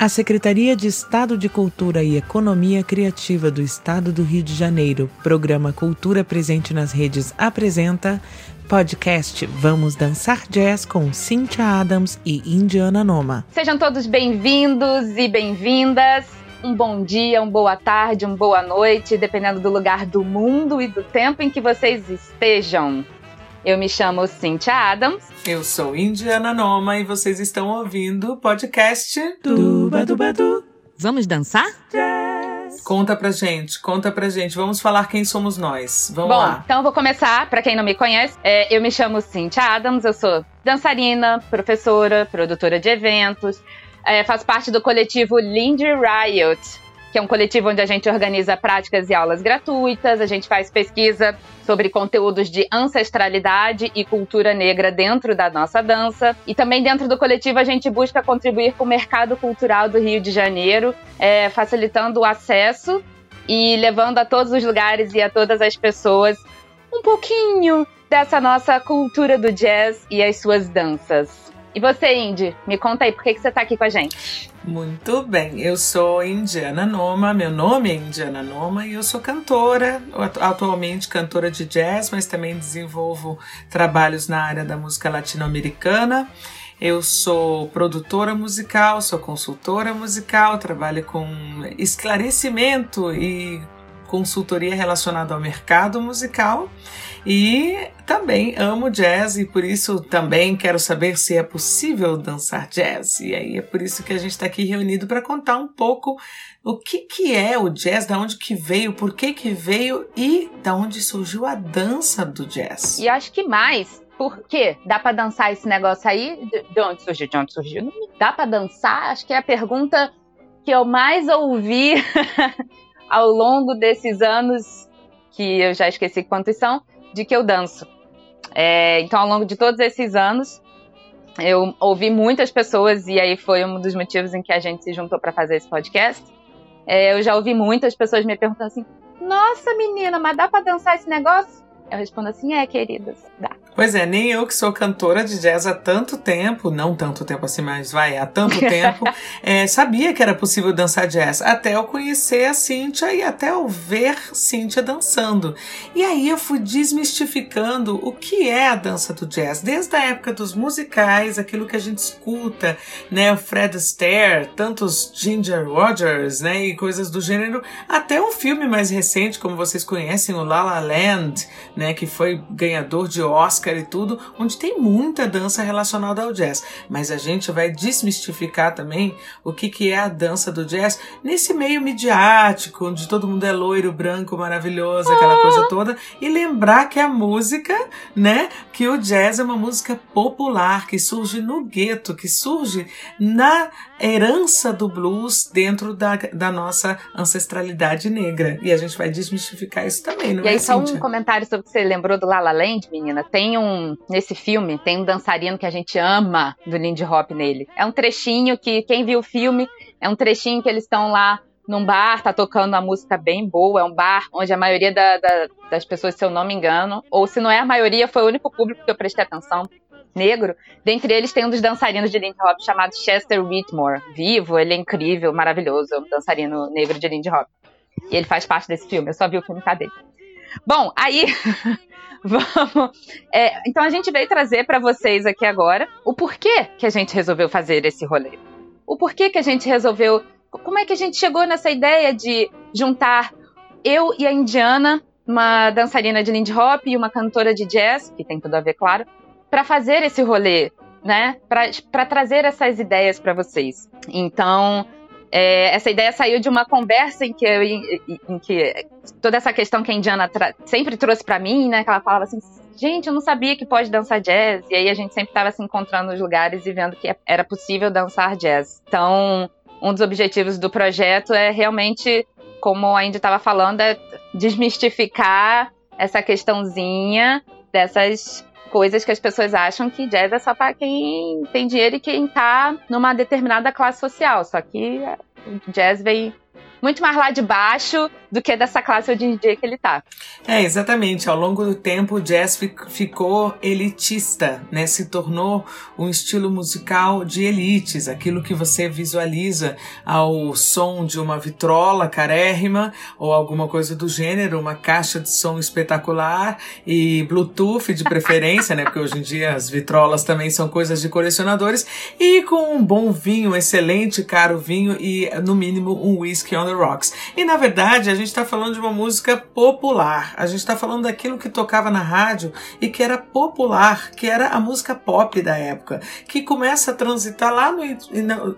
A Secretaria de Estado de Cultura e Economia Criativa do Estado do Rio de Janeiro, Programa Cultura Presente nas Redes, apresenta podcast Vamos Dançar Jazz com Cynthia Adams e Indiana Noma. Sejam todos bem-vindos e bem-vindas. Um bom dia, uma boa tarde, uma boa noite, dependendo do lugar do mundo e do tempo em que vocês estejam. Eu me chamo Cynthia Adams. Eu sou Indiana Noma e vocês estão ouvindo o podcast Duba Duba Du. Vamos dançar? Jazz. Conta pra gente, conta pra gente. Vamos falar quem somos nós. Vamos Bom, lá. então eu vou começar. Pra quem não me conhece, é, eu me chamo Cynthia Adams. Eu sou dançarina, professora, produtora de eventos. É, faço parte do coletivo Lindy Riot, que é um coletivo onde a gente organiza práticas e aulas gratuitas, a gente faz pesquisa sobre conteúdos de ancestralidade e cultura negra dentro da nossa dança. E também dentro do coletivo a gente busca contribuir com o mercado cultural do Rio de Janeiro, é, facilitando o acesso e levando a todos os lugares e a todas as pessoas um pouquinho dessa nossa cultura do jazz e as suas danças. E você, Indy, me conta aí, por que, que você está aqui com a gente? Muito bem, eu sou Indiana Noma, meu nome é Indiana Noma e eu sou cantora, atualmente cantora de jazz, mas também desenvolvo trabalhos na área da música latino-americana. Eu sou produtora musical, sou consultora musical, trabalho com esclarecimento e consultoria relacionada ao mercado musical e também amo jazz e por isso também quero saber se é possível dançar jazz. E aí é por isso que a gente está aqui reunido para contar um pouco o que, que é o jazz, da onde que veio, por que que veio e da onde surgiu a dança do jazz. E acho que mais, por quê? Dá para dançar esse negócio aí? De onde surgiu? De onde surgiu? Dá para dançar? Acho que é a pergunta que eu mais ouvi ao longo desses anos, que eu já esqueci quantos são, de que eu danço. É, então, ao longo de todos esses anos, eu ouvi muitas pessoas, e aí foi um dos motivos em que a gente se juntou para fazer esse podcast. É, eu já ouvi muitas pessoas me perguntando assim: Nossa, menina, mas dá para dançar esse negócio? Eu respondo assim: É, queridas, dá. Pois é, nem eu que sou cantora de jazz há tanto tempo, não tanto tempo assim, mas vai, há tanto tempo, é, sabia que era possível dançar jazz. Até eu conhecer a Cíntia e até eu ver Cíntia dançando. E aí eu fui desmistificando o que é a dança do jazz, desde a época dos musicais, aquilo que a gente escuta, né? O Fred Astaire, tantos Ginger Rogers, né? E coisas do gênero, até um filme mais recente, como vocês conhecem, o La La Land, né? Que foi ganhador de Oscar E tudo, onde tem muita dança relacionada ao jazz. Mas a gente vai desmistificar também o que, que é a dança do jazz nesse meio midiático, onde todo mundo é loiro, branco, maravilhoso, aquela ah. coisa toda, e lembrar que a música, né, que o jazz é uma música popular que surge no gueto, que surge na herança do blues dentro da, da nossa ancestralidade negra. E a gente vai desmistificar isso também, não e é, aí, só Cíntia? um comentário sobre o que você lembrou do La La Land, menina. Tem um, nesse filme, tem um dançarino que a gente ama do Lindy Hop nele. É um trechinho que, quem viu o filme, é um trechinho que eles estão lá num bar, tá tocando uma música bem boa, é um bar onde a maioria da, da, das pessoas, se eu não me engano, ou se não é a maioria, foi o único público que eu prestei atenção, negro. Dentre eles tem um dos dançarinos de Lindy Hop chamado Chester Whitmore. Vivo, ele é incrível, maravilhoso, é um dançarino negro de Lindy Hop. E ele faz parte desse filme, eu só vi o filme dele. Bom, aí vamos. É, então a gente veio trazer para vocês aqui agora o porquê que a gente resolveu fazer esse rolê. O porquê que a gente resolveu. Como é que a gente chegou nessa ideia de juntar eu e a Indiana, uma dançarina de Lindy Hop e uma cantora de jazz, que tem tudo a ver, claro, para fazer esse rolê, né? Para trazer essas ideias para vocês. Então, é, essa ideia saiu de uma conversa em que, eu, em, em que toda essa questão que a Indiana sempre trouxe para mim, né? Que ela falava assim, gente, eu não sabia que pode dançar jazz. E aí a gente sempre estava se encontrando nos lugares e vendo que era possível dançar jazz. Então, um dos objetivos do projeto é realmente, como a Indy estava falando, é desmistificar essa questãozinha dessas coisas que as pessoas acham que jazz é só para quem tem dinheiro e quem tá numa determinada classe social. Só que o jazz vem muito mais lá de baixo do que dessa classe hoje em dia que ele tá. É, exatamente. Ao longo do tempo, o jazz ficou elitista, né? Se tornou um estilo musical de elites, aquilo que você visualiza ao som de uma vitrola carérrima ou alguma coisa do gênero, uma caixa de som espetacular e Bluetooth de preferência, né? Porque hoje em dia as vitrolas também são coisas de colecionadores e com um bom vinho, excelente caro vinho e no mínimo um whisky on the rocks. E na verdade, a gente está falando de uma música popular. A gente está falando daquilo que tocava na rádio e que era popular, que era a música pop da época, que começa a transitar lá no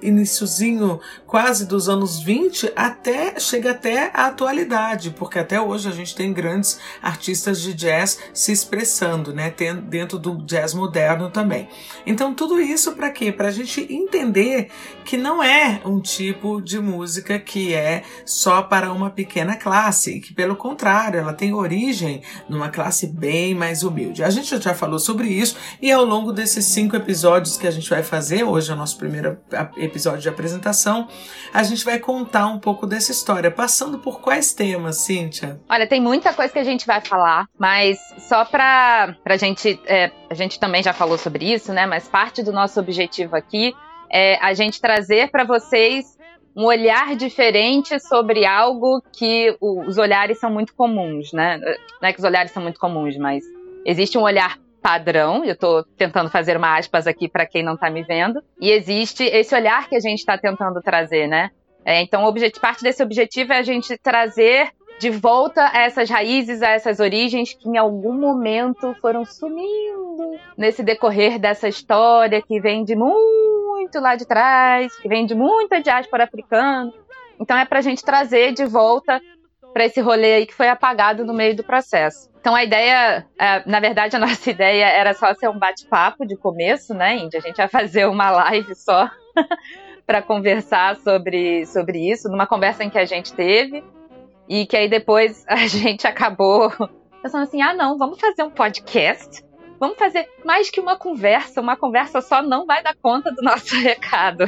iníciozinho quase dos anos 20 até chega até a atualidade, porque até hoje a gente tem grandes artistas de jazz se expressando, né, dentro do jazz moderno também. Então tudo isso para quê? Para a gente entender que não é um tipo de música que é só para uma pequena classe, que pelo contrário, ela tem origem numa classe bem mais humilde. A gente já falou sobre isso e ao longo desses cinco episódios que a gente vai fazer, hoje é o nosso primeiro episódio de apresentação, a gente vai contar um pouco dessa história, passando por quais temas, Cíntia? Olha, tem muita coisa que a gente vai falar, mas só para a gente, é, a gente também já falou sobre isso, né? Mas parte do nosso objetivo aqui é a gente trazer para vocês um olhar diferente sobre algo que os olhares são muito comuns, né? Não é que os olhares são muito comuns, mas existe um olhar padrão, eu estou tentando fazer uma aspas aqui para quem não está me vendo, e existe esse olhar que a gente está tentando trazer, né? É, então, parte desse objetivo é a gente trazer de volta a essas raízes, a essas origens que em algum momento foram sumindo nesse decorrer dessa história que vem de muito lá de trás, que vem de muita diáspora africana. Então é para a gente trazer de volta para esse rolê aí que foi apagado no meio do processo. Então a ideia, é, na verdade a nossa ideia era só ser um bate-papo de começo, né, Índia? A gente ia fazer uma live só para conversar sobre, sobre isso, numa conversa em que a gente teve. E que aí depois a gente acabou pensando assim: ah, não, vamos fazer um podcast. Vamos fazer mais que uma conversa. Uma conversa só não vai dar conta do nosso recado.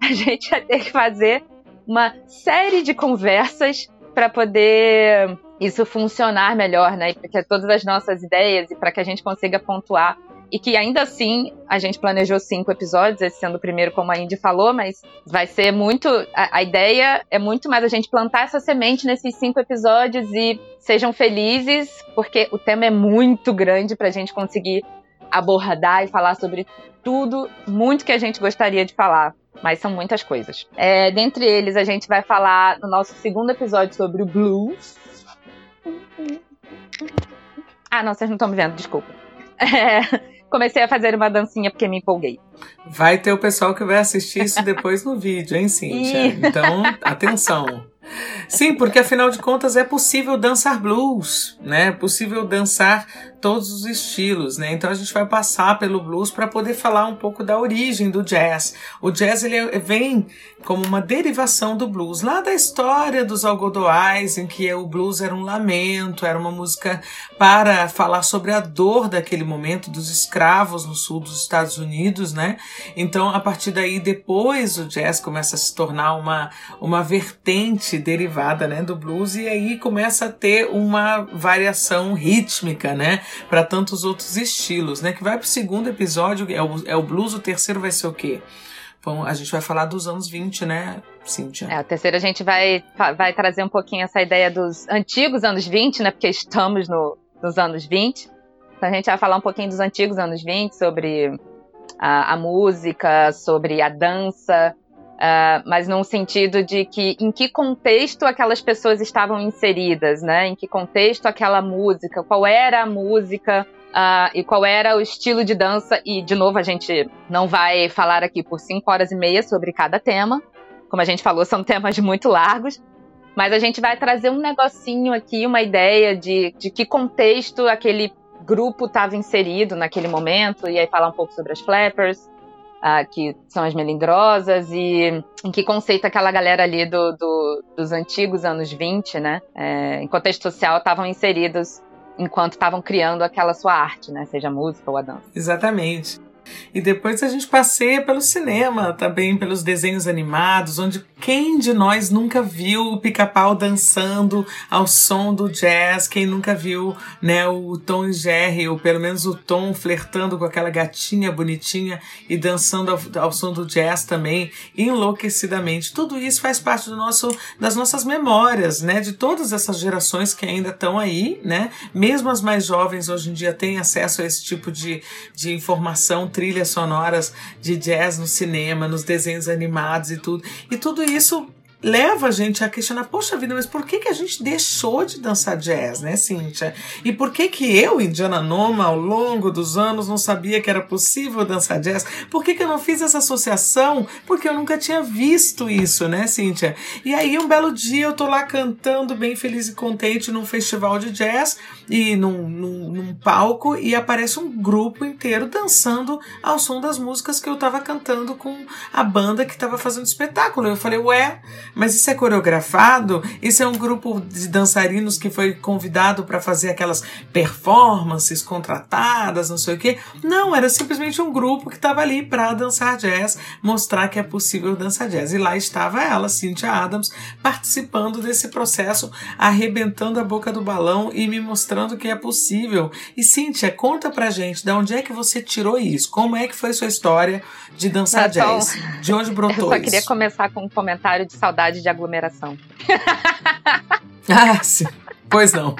A gente vai ter que fazer uma série de conversas para poder isso funcionar melhor, né? Porque todas as nossas ideias e para que a gente consiga pontuar e que ainda assim a gente planejou cinco episódios, esse sendo o primeiro, como a Indy falou, mas vai ser muito. A, a, ideia é muito mais a gente plantar essa semente nesses cinco episódios e sejam felizes, porque o tema é muito grande para a gente conseguir abordar e falar sobre tudo, muito que a gente gostaria de falar. Mas são muitas coisas. É, dentre eles, a gente vai falar no nosso segundo episódio sobre o blues. Ah, não, vocês não estão me vendo, desculpa. É, comecei a fazer uma dancinha porque me empolguei. Vai ter o pessoal que vai assistir isso depois no vídeo, hein, Cíntia? Então, atenção. Sim, porque afinal de contas é possível dançar blues, né? É possível dançar todos os estilos, né? Então a gente vai passar pelo blues para poder falar um pouco da origem do jazz. O jazz ele vem como uma derivação do blues, lá da história dos algodoais, em que o blues era um lamento, era uma música para falar sobre a dor daquele momento dos escravos no sul dos Estados Unidos, né? Então a partir daí depois o jazz começa a se tornar uma uma vertente derivada, né, do blues e aí começa a ter uma variação rítmica, né? para tantos outros estilos, né? Que vai pro segundo episódio, é o, é o blues, o terceiro vai ser o quê? Bom, a gente vai falar dos anos 20, né, Cíntia? É, o terceiro a gente vai, vai trazer um pouquinho essa ideia dos antigos anos 20, né? Porque estamos no, nos anos 20. Então a gente vai falar um pouquinho dos antigos anos 20, sobre a, a música, sobre a dança, Uh, mas num sentido de que em que contexto aquelas pessoas estavam inseridas, né? Em que contexto aquela música, qual era a música uh, e qual era o estilo de dança. E, de novo, a gente não vai falar aqui por cinco horas e meia sobre cada tema. Como a gente falou, são temas muito largos. Mas a gente vai trazer um negocinho aqui, uma ideia de, de que contexto aquele grupo estava inserido naquele momento, e aí falar um pouco sobre as flappers, uh, que são as melindrosas, e em que conceito aquela galera ali do, do dos antigos anos 20, né, é, em contexto social, estavam inseridos enquanto estavam criando aquela sua arte, né, seja música ou a dança. Exatamente. E depois a gente passeia pelo cinema, também pelos desenhos animados, onde quem de nós nunca viu o pica-pau dançando ao som do jazz? Quem nunca viu, né, o Tom e Jerry, ou pelo menos o Tom flertando com aquela gatinha bonitinha e dançando ao, ao som do jazz também, enlouquecidamente. Tudo isso faz parte do nosso, das nossas memórias, né, de todas essas gerações que ainda estão aí, né? Mesmo as mais jovens hoje em dia têm acesso a esse tipo de, de informação, trilhas sonoras de jazz no cinema, nos desenhos animados e tudo. E tudo isso leva a gente a questionar, poxa vida, mas por que, que a gente deixou de dançar jazz, né, Cíntia? E por que que eu, Indiana Noma, ao longo dos anos, não sabia que era possível dançar jazz? Por que que eu não fiz essa associação? Porque eu nunca tinha visto isso, né, Cíntia? E aí, um belo dia, eu tô lá cantando, bem feliz e contente, num festival de jazz, e num, num, num palco, e aparece um grupo inteiro dançando ao som das músicas que eu tava cantando com a banda que tava fazendo espetáculo. Eu falei, ué, mas isso é coreografado? Isso é um grupo de dançarinos que foi convidado para fazer aquelas performances contratadas, não sei o quê? Não, era simplesmente um grupo que estava ali para dançar jazz, mostrar que é possível dançar jazz. E lá estava ela, Cynthia Adams, participando desse processo, arrebentando a boca do balão e me mostrando que é possível. E Cynthia, conta pra gente, de onde é que você tirou isso? Como é que foi sua história de dançar jazz? De onde brotou Eu só isso? queria começar com um comentário de saudade de aglomeração. ah, sim. Pois não.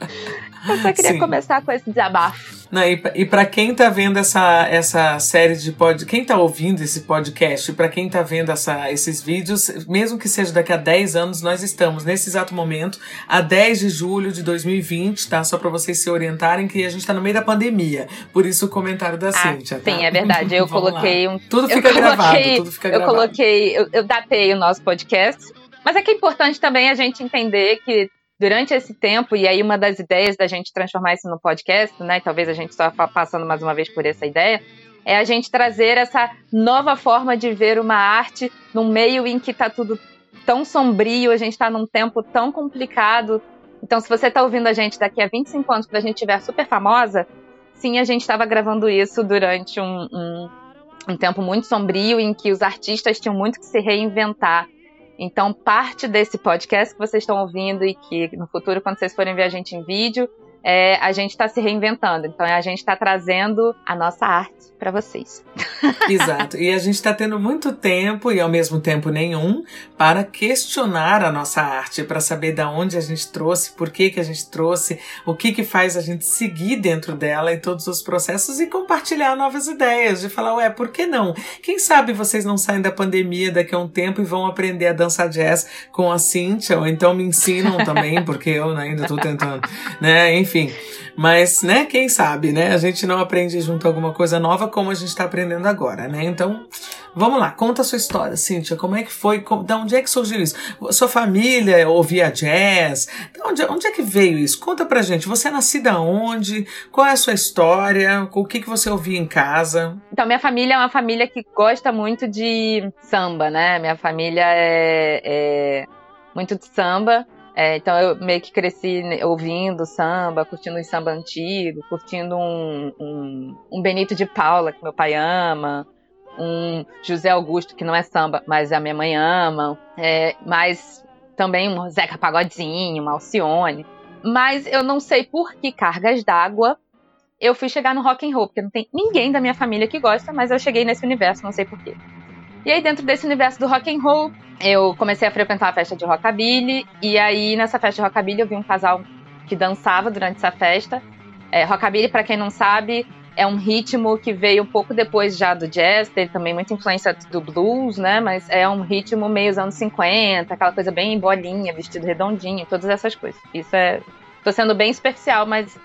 Eu só queria Sim. começar com esse desabafo. Não, e, e para quem tá vendo essa, essa série de pod, quem tá ouvindo esse podcast, para quem tá vendo essa, esses vídeos, mesmo que seja daqui a 10 anos, nós estamos nesse exato momento, a 10 de julho de 2020, tá? Só para vocês se orientarem que a gente tá no meio da pandemia. Por isso o comentário da ah, Cíntia, tá? Sim, é verdade. Eu coloquei um. Tudo fica eu gravado, coloquei, tudo fica gravado. Eu coloquei, eu, eu datei o nosso podcast. Mas é que é importante também a gente entender que durante esse tempo, e aí uma das ideias da gente transformar isso no podcast, né, talvez a gente só passando mais uma vez por essa ideia, é a gente trazer essa nova forma de ver uma arte num meio em que está tudo tão sombrio, a gente está num tempo tão complicado. Então, se você está ouvindo a gente daqui a 25 anos, quando a gente estiver super famosa, sim, a gente estava gravando isso durante um, um, um tempo muito sombrio em que os artistas tinham muito que se reinventar. Então, parte desse podcast que vocês estão ouvindo e que no futuro, quando vocês forem ver a gente em vídeo, é, a gente está se reinventando. Então, a gente está trazendo a nossa arte para vocês. Exato. E a gente está tendo muito tempo e ao mesmo tempo nenhum para questionar a nossa arte, para saber da onde a gente trouxe, por que que a gente trouxe, o que que faz a gente seguir dentro dela em todos os processos e compartilhar novas ideias, de falar, ué, por que não? Quem sabe vocês não saem da pandemia daqui a um tempo e vão aprender a dançar jazz com a Cintia, ou então me ensinam também, porque eu ainda estou tentando, né? Enfim. Mas, né, quem sabe, né? A gente não aprende junto alguma coisa nova como a gente está aprendendo agora, né? Então, vamos lá, conta a sua história, Cíntia. Como é que foi? Como, da onde é que surgiu isso? Sua família ouvia jazz? De onde, onde é que veio isso? Conta pra gente. Você é nascida onde? Qual é a sua história? O que, que você ouvia em casa? Então, minha família é uma família que gosta muito de samba, né? Minha família é, é muito de samba. É, então eu meio que cresci ouvindo samba, curtindo um samba antigo, curtindo um, um, um, Benito de Paula, que meu pai ama, um José Augusto, que não é samba, mas a minha mãe ama, é, mas também um Zeca Pagodinho, uma Alcione. Mas eu não sei por que cargas d'água eu fui chegar no rock and roll, porque não tem ninguém da minha família que gosta, mas eu cheguei nesse universo, não sei porquê. E aí, dentro desse universo do rock and roll, eu comecei a frequentar a festa de rockabilly. E aí, nessa festa de rockabilly, eu vi um casal que dançava durante essa festa. É, rockabilly, para quem não sabe, é um ritmo que veio um pouco depois já do jazz, teve também muita influência do blues, né? Mas é um ritmo meio dos anos 50, aquela coisa bem bolinha, vestido redondinho, todas essas coisas. Isso é. Tô sendo bem superficial, mas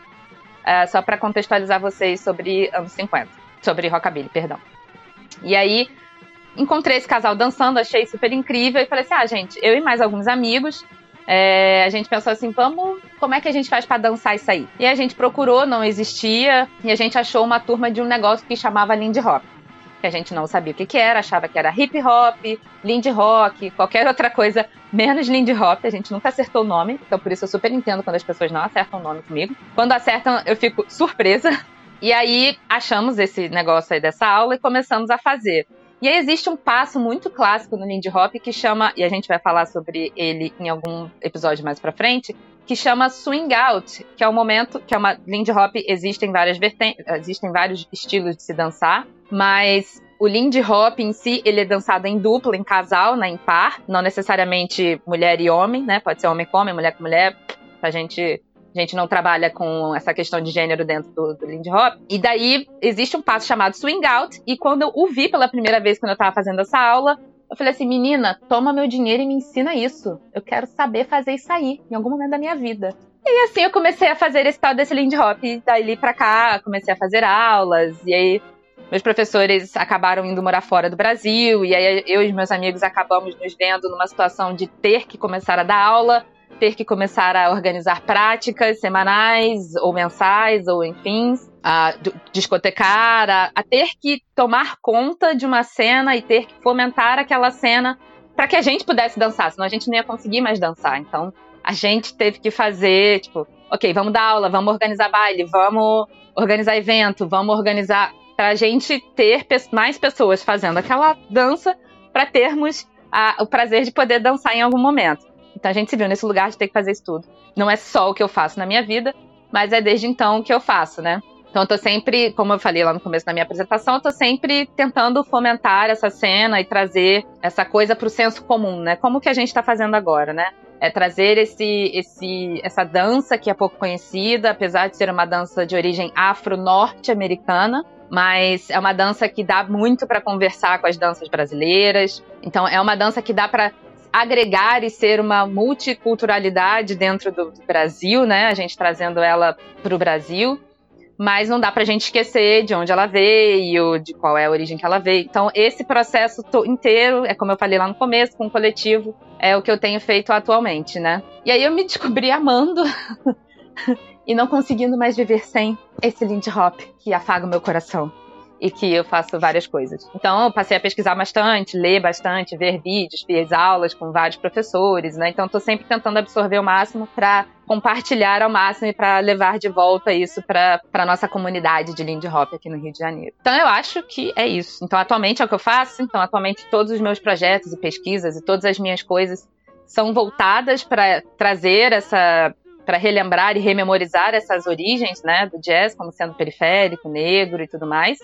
é, só para contextualizar vocês sobre anos 50. Sobre rockabilly, perdão. E aí, encontrei esse casal dançando, achei super incrível e falei assim: ah, gente, eu e mais alguns amigos. É, a gente pensou assim, vamos, como é que a gente faz para dançar isso aí? E a gente procurou, não existia, e a gente achou uma turma de um negócio que chamava Lindy Hop. Que a gente não sabia o que, que era, achava que era hip hop, Lindy Rock, qualquer outra coisa, menos Lindy Hop. A gente nunca acertou o nome, então por isso eu super entendo quando as pessoas não acertam o nome comigo. Quando acertam, eu fico surpresa. E aí achamos esse negócio aí dessa aula e começamos a fazer. E aí existe um passo muito clássico no Lindy Hop que chama, e a gente vai falar sobre ele em algum episódio mais para frente, que chama swing out, que é o momento que é uma Lindy Hop existem várias vertentes, existem vários estilos de se dançar, mas o Lindy Hop em si, ele é dançado em dupla, em casal, né, em par, não necessariamente mulher e homem, né? Pode ser homem com homem, mulher com mulher, pra gente gente não trabalha com essa questão de gênero dentro do, do Lindy Hop. E daí existe um passo chamado swing out. E quando eu o vi pela primeira vez, quando eu tava fazendo essa aula, eu falei assim: menina, toma meu dinheiro e me ensina isso. Eu quero saber fazer isso aí, em algum momento da minha vida. E assim eu comecei a fazer esse tal desse Lindy Hop. E daí pra cá, comecei a fazer aulas. E aí meus professores acabaram indo morar fora do Brasil. E aí eu e meus amigos acabamos nos vendo numa situação de ter que começar a dar aula ter que começar a organizar práticas semanais ou mensais ou enfim, a discotecar, a, a ter que tomar conta de uma cena e ter que fomentar aquela cena para que a gente pudesse dançar, senão a gente não ia conseguir mais dançar. Então a gente teve que fazer, tipo, ok, vamos dar aula, vamos organizar baile, vamos organizar evento, vamos organizar para a gente ter mais pessoas fazendo aquela dança para termos a, o prazer de poder dançar em algum momento. Então a gente se viu nesse lugar de ter que fazer isso tudo. Não é só o que eu faço na minha vida, mas é desde então que eu faço, né? Então eu tô sempre, como eu falei lá no começo da minha apresentação, eu tô sempre tentando fomentar essa cena e trazer essa coisa pro senso comum, né? Como que a gente tá fazendo agora, né? É trazer esse, esse, essa dança que é pouco conhecida, apesar de ser uma dança de origem afro-norte-americana, mas é uma dança que dá muito para conversar com as danças brasileiras. Então é uma dança que dá para agregar e ser uma multiculturalidade dentro do Brasil, né? A gente trazendo ela para o Brasil, mas não dá para a gente esquecer de onde ela veio, de qual é a origem que ela veio. Então, esse processo inteiro, é como eu falei lá no começo, com o coletivo, é o que eu tenho feito atualmente, né? E aí eu me descobri amando e não conseguindo mais viver sem esse Lindy Hop que afaga o meu coração e que eu faço várias coisas. Então, eu passei a pesquisar bastante, ler bastante, ver vídeos, fiz aulas com vários professores, né? Então, estou sempre tentando absorver o máximo para compartilhar ao máximo e para levar de volta isso para a nossa comunidade de Lindy Hop aqui no Rio de Janeiro. Então, eu acho que é isso. Então, atualmente é o que eu faço. Então, atualmente todos os meus projetos e pesquisas e todas as minhas coisas são voltadas para trazer essa para relembrar e rememorizar essas origens, né, do jazz como sendo periférico, negro e tudo mais.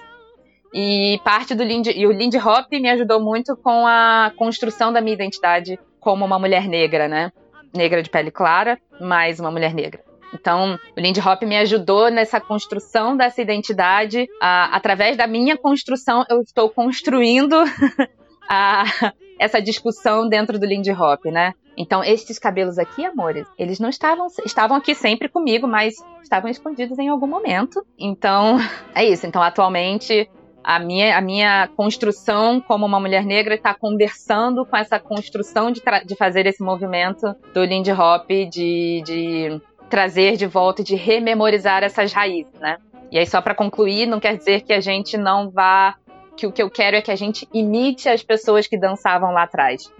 E parte do Lindy, e o Lindy Hop me ajudou muito com a construção da minha identidade como uma mulher negra, né? Negra de pele clara, mais uma mulher negra. Então, o Lindy Hop me ajudou nessa construção dessa identidade. A, através da minha construção, eu estou construindo a, essa discussão dentro do Lindy Hop, né? Então, estes cabelos aqui, amores, eles não estavam estavam aqui sempre comigo, mas estavam escondidos em algum momento. Então, é isso. Então, atualmente, a minha, a minha construção como uma mulher negra está conversando com essa construção de, de fazer esse movimento do Lindy Hop, de, de trazer de volta e de rememorizar essas raízes, né? E aí, só para concluir, não quer dizer que a gente não vá. que o que eu quero é que a gente imite as pessoas que dançavam lá atrás.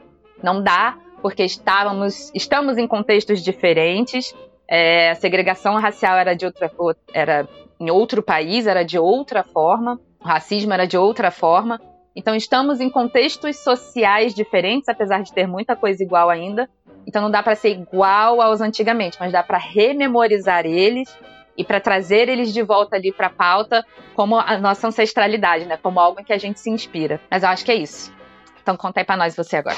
Não dá, porque estávamos, estamos em contextos diferentes. É, a segregação racial era de outra, era em outro país, era de outra forma o racismo era de outra forma. Então estamos em contextos sociais diferentes, apesar de ter muita coisa igual ainda. Então não dá para ser igual aos antigamente, mas dá para rememorizar eles e para trazer eles de volta ali para a pauta como a nossa ancestralidade, né? Como algo em que a gente se inspira. Mas eu acho que é isso. Então conta aí pra nós você agora.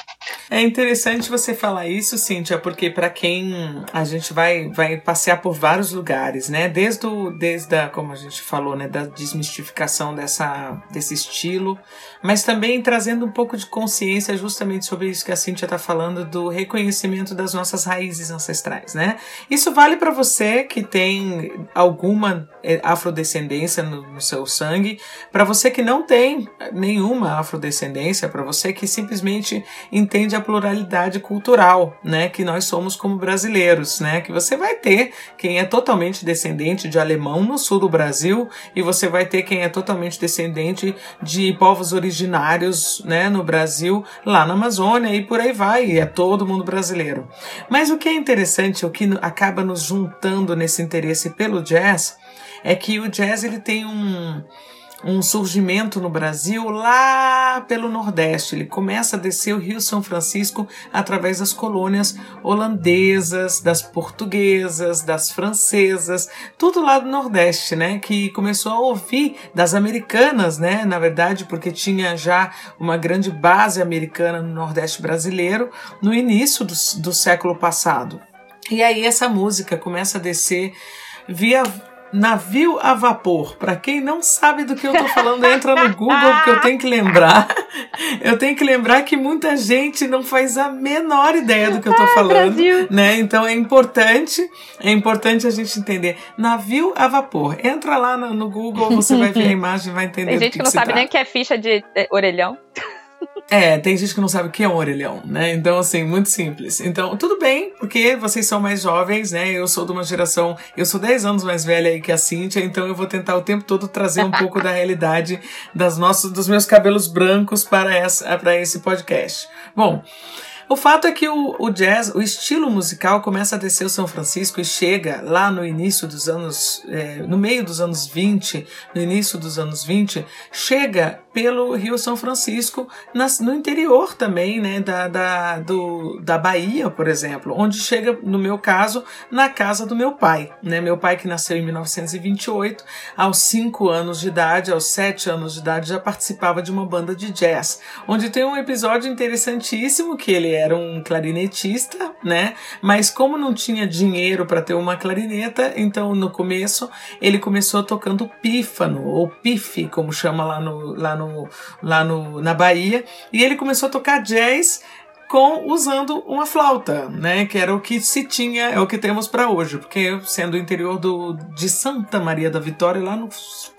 É interessante você falar isso, Cíntia, porque para quem a gente vai, vai passear por vários lugares, né? Desde, o, desde a, como a gente falou, né, da desmistificação dessa, desse estilo, mas também trazendo um pouco de consciência justamente sobre isso que a Cíntia está falando, do reconhecimento das nossas raízes ancestrais, né? Isso vale para você que tem alguma é, afrodescendência no, no seu sangue, para você que não tem nenhuma afrodescendência, para você que simplesmente entende a pluralidade cultural, né, que nós somos como brasileiros, né, que você vai ter quem é totalmente descendente de alemão no sul do Brasil e você vai ter quem é totalmente descendente de povos originários, né, no Brasil, lá na Amazônia e por aí vai, é todo mundo brasileiro. Mas o que é interessante, o que acaba nos juntando nesse interesse pelo jazz, é que o jazz ele tem um um surgimento no Brasil lá pelo Nordeste. Ele começa a descer o Rio São Francisco através das colônias holandesas, das portuguesas, das francesas, tudo lá do Nordeste, né? Que começou a ouvir das americanas, né? Na verdade, porque tinha já uma grande base americana no Nordeste brasileiro no início do, do século passado. E aí essa música começa a descer via navio a vapor. Para quem não sabe do que eu tô falando, entra no Google porque eu tenho que lembrar. Eu tenho que lembrar que muita gente não faz a menor ideia do que eu tô falando, né? Então é importante, é importante a gente entender. Navio a vapor. Entra lá no, no Google, você vai ver a imagem, vai entender. Tem gente que, que não sabe trata. nem que é ficha de orelhão. É, tem gente que não sabe o que é um orelhão, né? Então, assim, muito simples. Então, tudo bem, porque vocês são mais jovens, né? Eu sou de uma geração, eu sou 10 anos mais velha que a Cíntia, então eu vou tentar o tempo todo trazer um pouco da realidade das nossas, dos meus cabelos brancos para, essa, para esse podcast. Bom, o fato é que o, o, jazz, o estilo musical começa a descer o São Francisco e chega lá no início dos anos, é, no meio dos anos 20, no início dos anos 20, chega pelo Rio São Francisco, nas, no interior também, né, da, da, do, da Bahia, por exemplo, onde chega, no meu caso, na casa do meu pai. Né? Meu pai, que nasceu em 1928, aos 5 anos de idade, aos 7 anos de idade, já participava de uma banda de jazz, onde tem um episódio interessantíssimo que ele era um clarinetista, né? Mas como não tinha dinheiro para ter uma clarineta, então no começo ele começou tocando pífano ou pife, como chama lá no, lá no, lá no na Bahia, e ele começou a tocar jazz com usando uma flauta, né? Que era o que se tinha, é o que temos para hoje, porque sendo o interior do, de Santa Maria da Vitória, lá no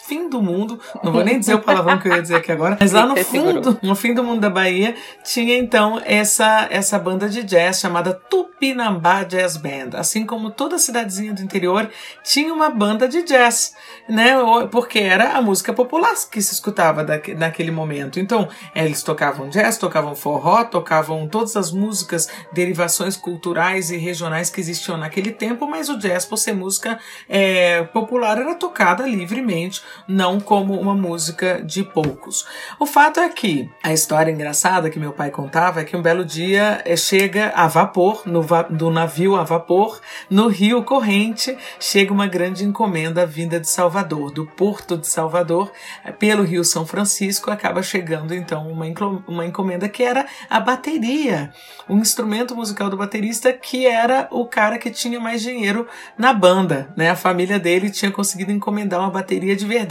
fim do mundo, não vou nem dizer o palavrão que eu ia dizer aqui agora, mas lá no fundo, no fim do mundo da Bahia, tinha então essa essa banda de jazz chamada Tupinambá Jazz Band. Assim como toda cidadezinha do interior tinha uma banda de jazz, né? Porque era a música popular que se escutava naquele momento. Então, eles tocavam jazz, tocavam forró, tocavam todas as músicas, derivações culturais e regionais que existiam naquele tempo, mas o jazz, por ser música é, popular, era tocada livremente não como uma música de poucos. O fato é que a história engraçada que meu pai contava é que um belo dia eh, chega a vapor, no va do navio a vapor, no rio corrente, chega uma grande encomenda vinda de Salvador, do porto de Salvador, eh, pelo rio São Francisco, acaba chegando então uma, uma encomenda que era a bateria, um instrumento musical do baterista que era o cara que tinha mais dinheiro na banda, né? A família dele tinha conseguido encomendar uma bateria de verdade.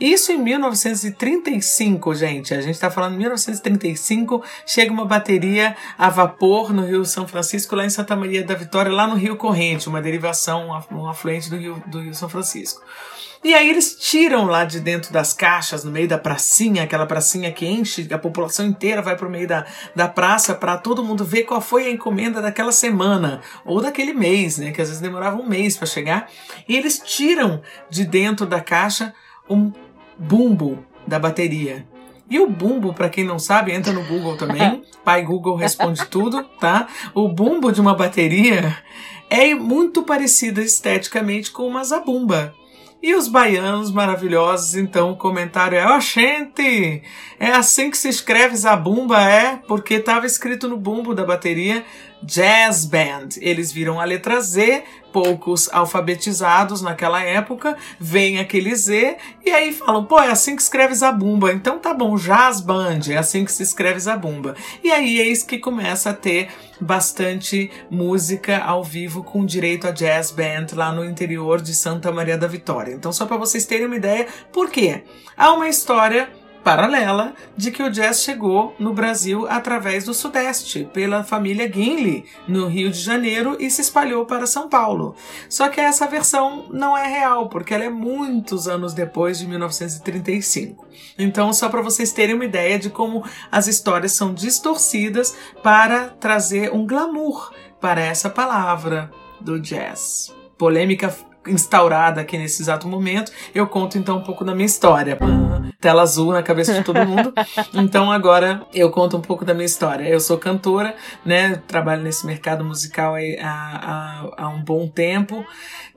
Isso em 1935, gente. A gente está falando em 1935, chega uma bateria a vapor no Rio São Francisco, lá em Santa Maria da Vitória, lá no Rio Corrente, uma derivação, um afluente do Rio, do Rio São Francisco. E aí eles tiram lá de dentro das caixas, no meio da pracinha, aquela pracinha que enche, a população inteira vai pro meio da, da praça para todo mundo ver qual foi a encomenda daquela semana ou daquele mês, né? Que às vezes demorava um mês para chegar. E eles tiram de dentro da caixa um bumbo da bateria. E o bumbo, para quem não sabe, entra no Google também. Pai Google responde tudo, tá? O bumbo de uma bateria é muito parecido esteticamente com uma zabumba. E os baianos maravilhosos, então, o comentário é: Ó, oh, gente, é assim que se escreve zabumba, é? Porque estava escrito no bumbo da bateria Jazz Band. Eles viram a letra Z, poucos alfabetizados naquela época, vem aquele Z e aí falam, pô, é assim que escreve Zabumba. Então tá bom, Jazz Band, é assim que se escreve Zabumba. E aí eis que começa a ter bastante música ao vivo com direito a jazz band lá no interior de Santa Maria da Vitória. Então só para vocês terem uma ideia, por quê? Há uma história paralela de que o jazz chegou no Brasil através do Sudeste, pela família Guinle, no Rio de Janeiro, e se espalhou para São Paulo. Só que essa versão não é real, porque ela é muitos anos depois de 1935. Então, só para vocês terem uma ideia de como as histórias são distorcidas para trazer um glamour para essa palavra do jazz. Polêmica instaurada aqui nesse exato momento, eu conto então um pouco da minha história. Tela azul na cabeça de todo mundo. Então agora eu conto um pouco da minha história. Eu sou cantora, né? Trabalho nesse mercado musical há, há, há um bom tempo.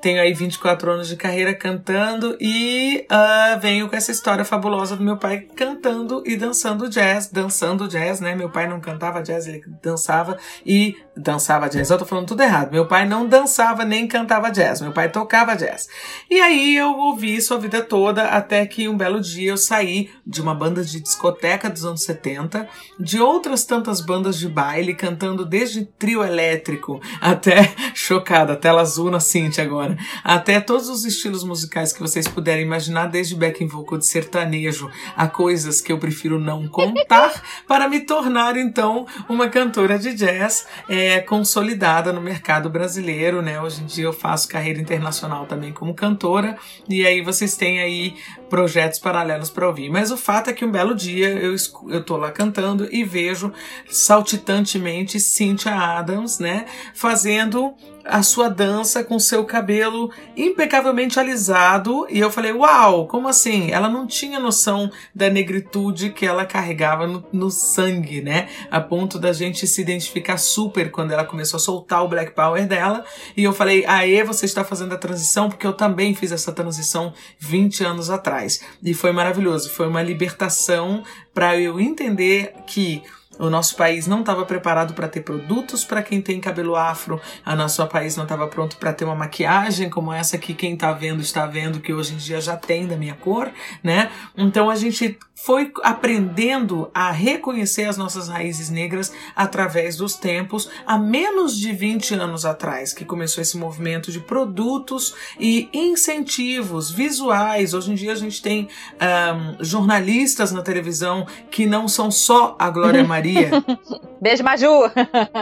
Tenho aí 24 anos de carreira cantando e uh, venho com essa história fabulosa do meu pai cantando e dançando jazz, dançando jazz, né? Meu pai não cantava jazz, ele dançava e dançava jazz. Eu tô falando tudo errado. Meu pai não dançava nem cantava jazz. Meu pai tocava jazz. E aí eu ouvi isso a vida toda até que um belo dia eu saí de uma banda de discoteca dos anos 70, de outras tantas bandas de baile, cantando desde trio elétrico até chocada, tela azul na Cintia agora, até todos os estilos musicais que vocês puderem imaginar, desde backing vocal de sertanejo a coisas que eu prefiro não contar, para me tornar então uma cantora de jazz. É consolidada no mercado brasileiro, né? Hoje em dia eu faço carreira internacional também como cantora, e aí vocês têm aí projetos paralelos para ouvir. Mas o fato é que um belo dia eu, eu lá cantando e vejo saltitantemente Cynthia Adams, né? Fazendo a sua dança com seu cabelo impecavelmente alisado. E eu falei, uau, como assim? Ela não tinha noção da negritude que ela carregava no, no sangue, né? A ponto da gente se identificar super quando ela começou a soltar o Black Power dela. E eu falei, aê, você está fazendo a transição, porque eu também fiz essa transição 20 anos atrás. E foi maravilhoso, foi uma libertação para eu entender que o nosso país não estava preparado para ter produtos para quem tem cabelo afro. O nosso país não estava pronto para ter uma maquiagem como essa que quem está vendo está vendo que hoje em dia já tem da minha cor, né? Então a gente foi aprendendo a reconhecer as nossas raízes negras através dos tempos, há menos de 20 anos atrás, que começou esse movimento de produtos e incentivos visuais. Hoje em dia a gente tem um, jornalistas na televisão que não são só a Glória Maria. Beijo, Maju!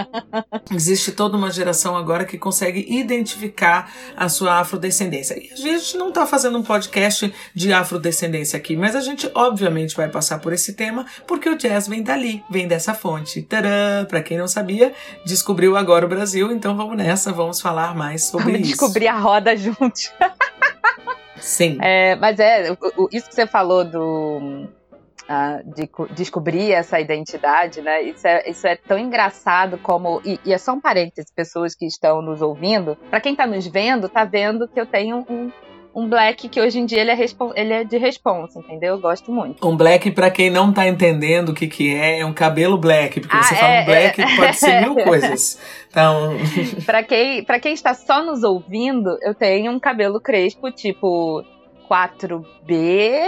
Existe toda uma geração agora que consegue identificar a sua afrodescendência. E a gente não está fazendo um podcast de afrodescendência aqui, mas a gente, obviamente, vai passar por esse tema porque o jazz vem dali, vem dessa fonte. Tadã! Para quem não sabia, descobriu agora o Brasil, então vamos nessa, vamos falar mais sobre vamos isso. Descobrir a roda juntos. Sim. É, mas é, isso que você falou do. De descobrir essa identidade, né? Isso é, isso é tão engraçado como. E, e é só um parênteses, pessoas que estão nos ouvindo. Para quem está nos vendo, tá vendo que eu tenho um, um black que hoje em dia ele é, ele é de responsa, entendeu? Eu gosto muito. Um black, para quem não tá entendendo o que que é, é um cabelo black, porque ah, você é, fala um black é, pode ser mil coisas. Então... para quem, pra quem está só nos ouvindo, eu tenho um cabelo crespo tipo 4B,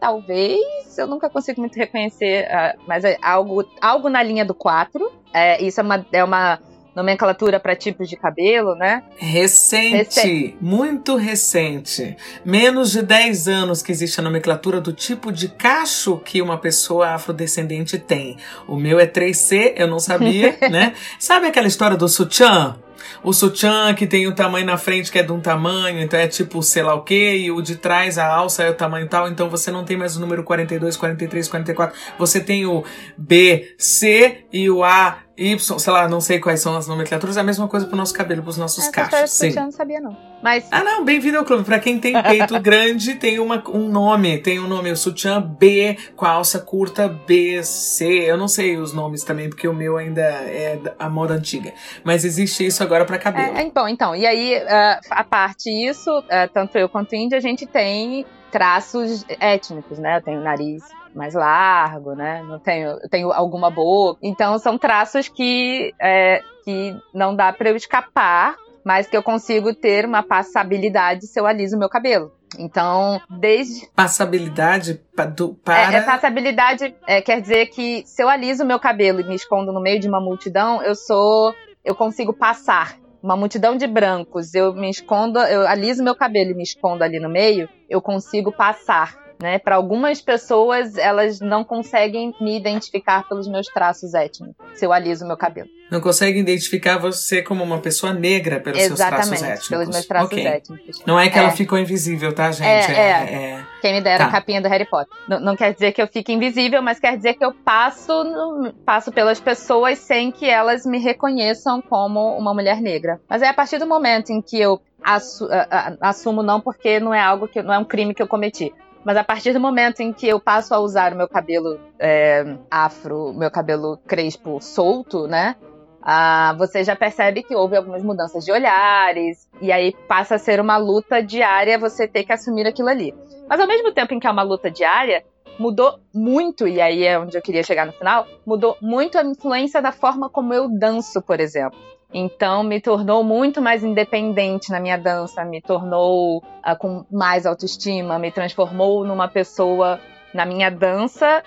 talvez. Eu nunca consigo muito reconhecer, uh, mas é algo, algo na linha do 4. É, isso é uma, é uma nomenclatura para tipos de cabelo, né? Recente, recente, muito recente. Menos de 10 anos que existe a nomenclatura do tipo de cacho que uma pessoa afrodescendente tem. O meu é 3C, eu não sabia, né? Sabe aquela história do sutiã? O sutiã que tem o tamanho na frente que é de um tamanho, então é tipo sei lá o que, e o de trás, a alça é o tamanho tal, então você não tem mais o número 42, 43, 44, você tem o B, C e o A, Y, sei lá, não sei quais são as nomenclaturas, é a mesma coisa pro nosso cabelo, pros nossos Essa cachos. Sim. Eu não sabia, não. Mas... Ah, não, bem-vindo ao clube. Pra quem tem peito grande, tem uma, um nome. Tem um nome, o sutiã B, com a alça curta B, C. Eu não sei os nomes também, porque o meu ainda é a moda antiga. Mas existe isso agora para cabelo. É, então, então, e aí, uh, a parte isso, uh, tanto eu quanto o Índia, a gente tem traços étnicos, né? Eu tenho nariz mais largo, né? Não tenho, eu tenho alguma boca. Então são traços que, é, que não dá para eu escapar, mas que eu consigo ter uma passabilidade se eu aliso meu cabelo. Então, desde. Passabilidade do, para. É, é passabilidade é, quer dizer que se eu aliso meu cabelo e me escondo no meio de uma multidão, eu sou. Eu consigo passar uma multidão de brancos, eu me escondo, eu aliso meu cabelo e me escondo ali no meio, eu consigo passar né? Para algumas pessoas, elas não conseguem me identificar pelos meus traços étnicos, se eu aliso meu cabelo. Não conseguem identificar você como uma pessoa negra pelos Exatamente, seus traços étnicos. pelos meus traços okay. étnicos. Não é que é. ela ficou invisível, tá, gente? É, é. é. é. Quem me dera tá. a capinha do Harry Potter. Não, não, quer dizer que eu fique invisível, mas quer dizer que eu passo, passo pelas pessoas sem que elas me reconheçam como uma mulher negra. Mas é a partir do momento em que eu assumo não porque não é algo que não é um crime que eu cometi. Mas a partir do momento em que eu passo a usar o meu cabelo é, afro, meu cabelo crespo solto, né? Ah, você já percebe que houve algumas mudanças de olhares, e aí passa a ser uma luta diária você ter que assumir aquilo ali. Mas ao mesmo tempo em que é uma luta diária, mudou muito, e aí é onde eu queria chegar no final, mudou muito a influência da forma como eu danço, por exemplo. Então, me tornou muito mais independente na minha dança, me tornou uh, com mais autoestima, me transformou numa pessoa na minha dança,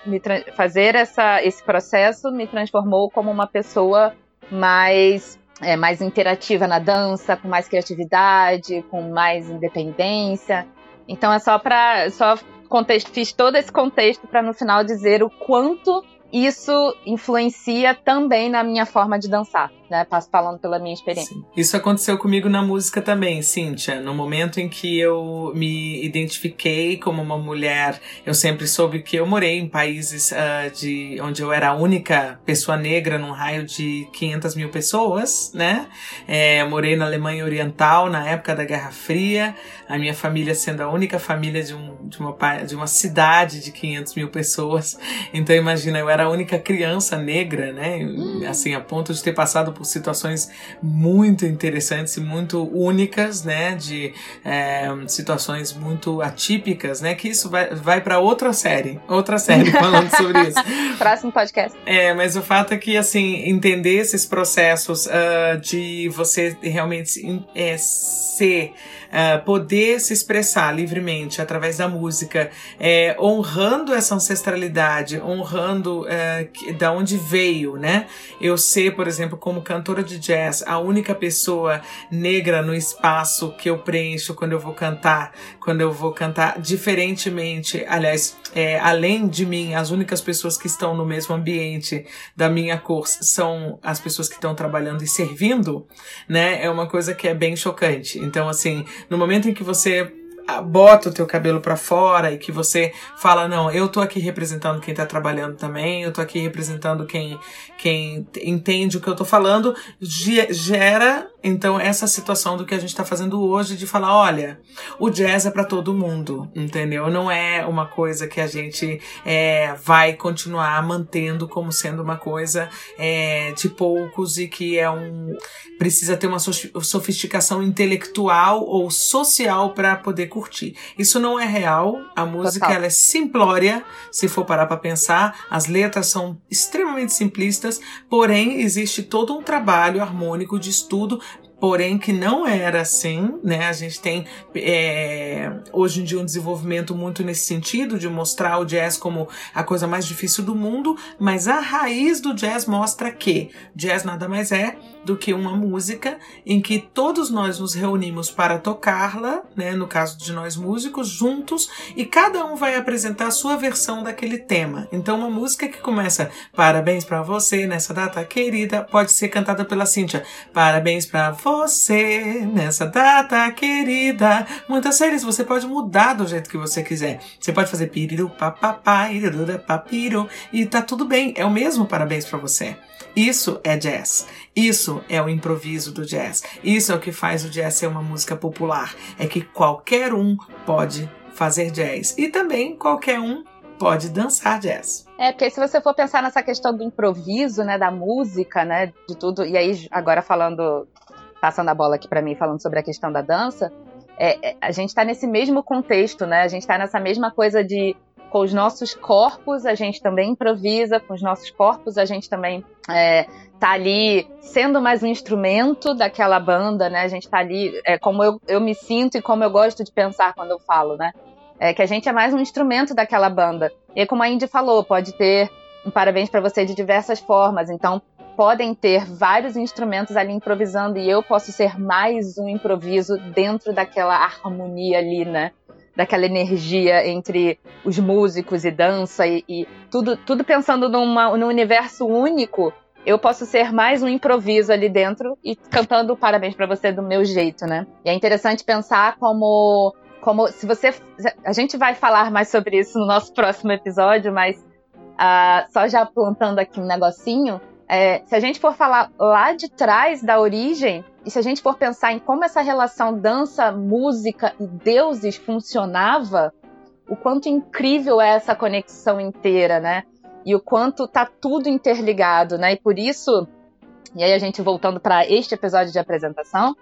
fazer essa, esse processo me transformou como uma pessoa mais é, mais interativa na dança, com mais criatividade, com mais independência. Então é só para só contexto, fiz todo esse contexto para no final dizer o quanto isso influencia também na minha forma de dançar né? Falando pela minha experiência. Sim. Isso aconteceu comigo na música também, Cíntia. No momento em que eu me identifiquei como uma mulher, eu sempre soube que eu morei em países uh, de onde eu era a única pessoa negra num raio de 500 mil pessoas, né? É, morei na Alemanha Oriental na época da Guerra Fria, a minha família sendo a única família de, um, de, uma, de uma cidade de 500 mil pessoas. Então imagina, eu era a única criança negra, né? Assim, a ponto de ter passado por situações muito interessantes e muito únicas, né? De é, situações muito atípicas, né? Que isso vai, vai para outra série, outra série falando sobre isso. Próximo podcast. É, mas o fato é que, assim, entender esses processos uh, de você realmente é, ser uh, poder se expressar livremente através da música, é, honrando essa ancestralidade, honrando uh, da onde veio, né? Eu ser, por exemplo, como cantora de jazz, a única pessoa negra no espaço que eu preencho quando eu vou cantar, quando eu vou cantar diferentemente, aliás, é, além de mim, as únicas pessoas que estão no mesmo ambiente da minha cor são as pessoas que estão trabalhando e servindo, né? É uma coisa que é bem chocante. Então, assim, no momento em que você bota o teu cabelo para fora e que você fala não, eu tô aqui representando quem tá trabalhando também, eu tô aqui representando quem quem entende o que eu tô falando, gera então essa situação do que a gente tá fazendo hoje de falar, olha, o jazz é para todo mundo, entendeu? Não é uma coisa que a gente é, vai continuar mantendo como sendo uma coisa é, de poucos e que é um precisa ter uma sofisticação intelectual ou social para poder curtir. Isso não é real. A música ela é simplória, se for parar para pensar. As letras são extremamente simplistas, porém existe todo um trabalho harmônico de estudo porém que não era assim, né? A gente tem é, hoje em dia um desenvolvimento muito nesse sentido de mostrar o jazz como a coisa mais difícil do mundo, mas a raiz do jazz mostra que jazz nada mais é do que uma música em que todos nós nos reunimos para tocá-la, né, no caso de nós músicos, juntos, e cada um vai apresentar a sua versão daquele tema. Então, uma música que começa Parabéns para você nessa data querida pode ser cantada pela Cíntia. Parabéns para nessa data querida. Muitas séries você pode mudar do jeito que você quiser. Você pode fazer piriru papapá, papiro e tá tudo bem. É o mesmo parabéns para você. Isso é jazz. Isso é o improviso do jazz. Isso é o que faz o jazz ser uma música popular. É que qualquer um pode fazer jazz. E também qualquer um pode dançar jazz. É, porque se você for pensar nessa questão do improviso, né, da música, né, de tudo, e aí agora falando, passando a bola aqui para mim, falando sobre a questão da dança, é, é, a gente está nesse mesmo contexto, né, a gente está nessa mesma coisa de com os nossos corpos a gente também improvisa, com os nossos corpos a gente também é, tá ali sendo mais um instrumento daquela banda, né? A gente tá ali, é, como eu, eu me sinto e como eu gosto de pensar quando eu falo, né? É que a gente é mais um instrumento daquela banda. E como a Indy falou, pode ter um parabéns para você de diversas formas. Então, podem ter vários instrumentos ali improvisando e eu posso ser mais um improviso dentro daquela harmonia ali, né? daquela energia entre os músicos e dança e, e tudo, tudo pensando numa, num universo único, eu posso ser mais um improviso ali dentro e cantando parabéns para você do meu jeito, né? E é interessante pensar como como se você a gente vai falar mais sobre isso no nosso próximo episódio, mas uh, só já plantando aqui um negocinho, É, se a gente for falar lá de trás da origem, e se a gente for pensar em como essa relação dança, música e deuses funcionava, o quanto incrível é essa conexão inteira, né? E o quanto tá tudo interligado, né? E por isso, e aí a gente voltando para este episódio de apresentação,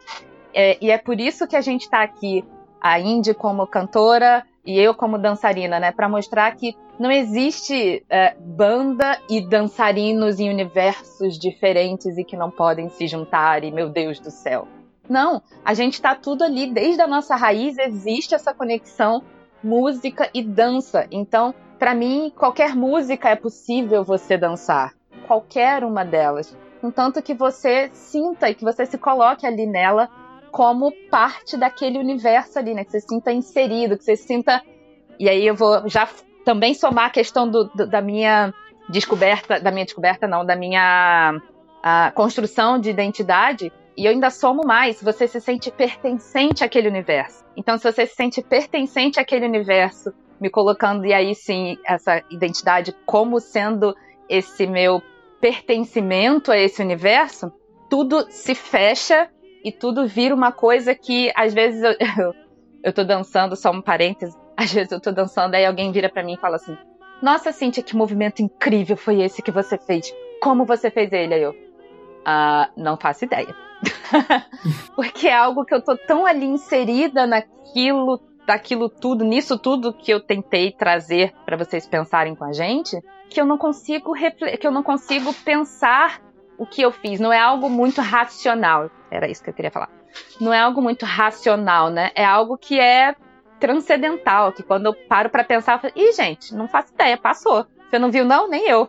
é, e é por isso que a gente está aqui, a Indy como cantora e eu como dançarina, né? Para mostrar que não existe é, banda e dançarinos em universos diferentes e que não podem se juntar e meu Deus do céu. Não, a gente está tudo ali desde a nossa raiz existe essa conexão música e dança. Então, para mim, qualquer música é possível você dançar, qualquer uma delas, contanto que você sinta e que você se coloque ali nela como parte daquele universo ali, né? Que você se sinta inserido, que você se sinta. E aí eu vou já também somar a questão do, do, da minha descoberta, da minha descoberta, não, da minha construção de identidade. E eu ainda somo mais, você se sente pertencente àquele universo. Então, se você se sente pertencente àquele universo, me colocando, e aí sim, essa identidade como sendo esse meu pertencimento a esse universo, tudo se fecha e tudo vira uma coisa que às vezes eu, eu, tô dançando, só um parêntese, às vezes eu tô dançando, aí alguém vira para mim e fala assim: Nossa, Cintia, que movimento incrível foi esse que você fez. Como você fez ele? Aí eu, ah, não faço ideia. Porque é algo que eu tô tão ali inserida naquilo, daquilo tudo, nisso tudo que eu tentei trazer para vocês pensarem com a gente, que eu não consigo que eu não consigo pensar o que eu fiz. Não é algo muito racional. Era isso que eu queria falar. Não é algo muito racional, né? É algo que é transcendental, que quando eu paro para pensar, eu falo, ih, gente, não faço ideia, passou. Você não viu, não? Nem eu